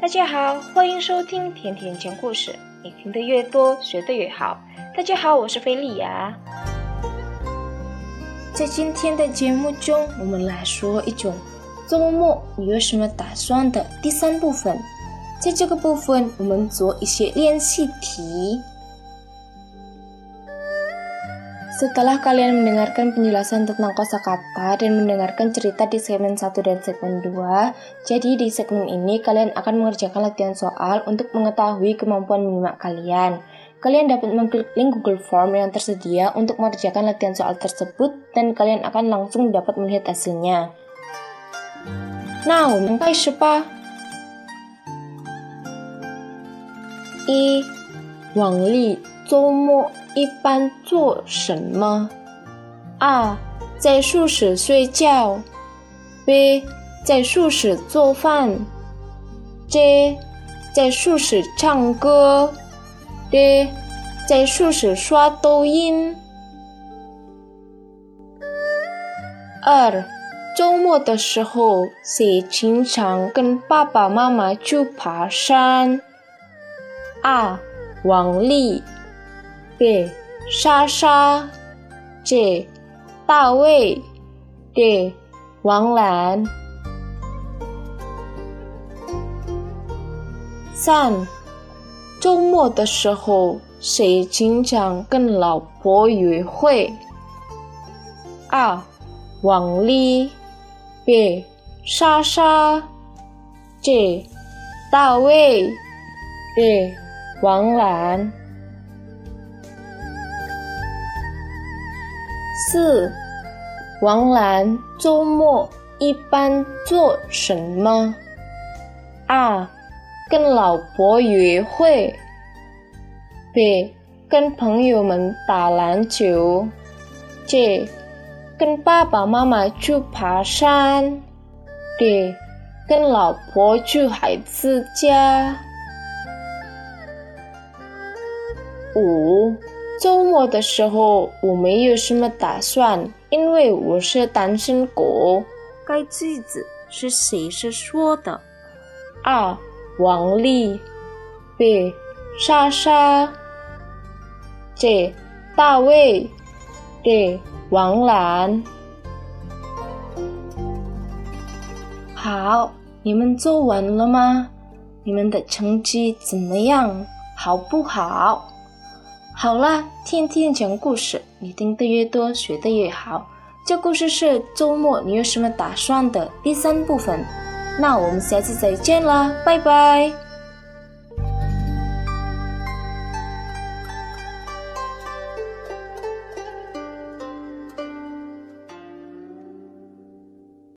大家好，欢迎收听甜甜讲故事。你听得越多，学得越好。大家好，我是菲利亚。在今天的节目中，我们来说一种周末你有什么打算的第三部分。在这个部分，我们做一些练习题。Setelah kalian mendengarkan penjelasan tentang kosakata dan mendengarkan cerita di segmen 1 dan segmen 2, jadi di segmen ini kalian akan mengerjakan latihan soal untuk mengetahui kemampuan menyimak kalian. Kalian dapat mengklik link Google Form yang tersedia untuk mengerjakan latihan soal tersebut dan kalian akan langsung dapat melihat hasilnya. Now, sampai jumpa. I Wang Li 周末一般做什么？二，在宿舍睡觉。B，在宿舍做饭。C，在宿舍唱歌。D，在宿舍刷抖音。二，周末的时候，谁经常跟爸爸妈妈去爬山？二，王丽。给莎莎 J. 大卫给王兰三周末的时候，谁经常跟老婆约会？二王丽给莎莎 J. 大卫给王兰四，王兰周末一般做什么？二，跟老婆约会。B，跟朋友们打篮球。C，跟爸爸妈妈去爬山。D，跟老婆去孩子家。五。周末的时候我没有什么打算，因为我是单身狗。该句子是谁是说的？二王丽，B 莎莎，C 大卫，D 王兰。好，你们做完了吗？你们的成绩怎么样？好不好？好啦，天天讲故事，你听得越多，学得越好。这故事是周末你有什么打算的第三部分。那我们下次再见啦，拜拜。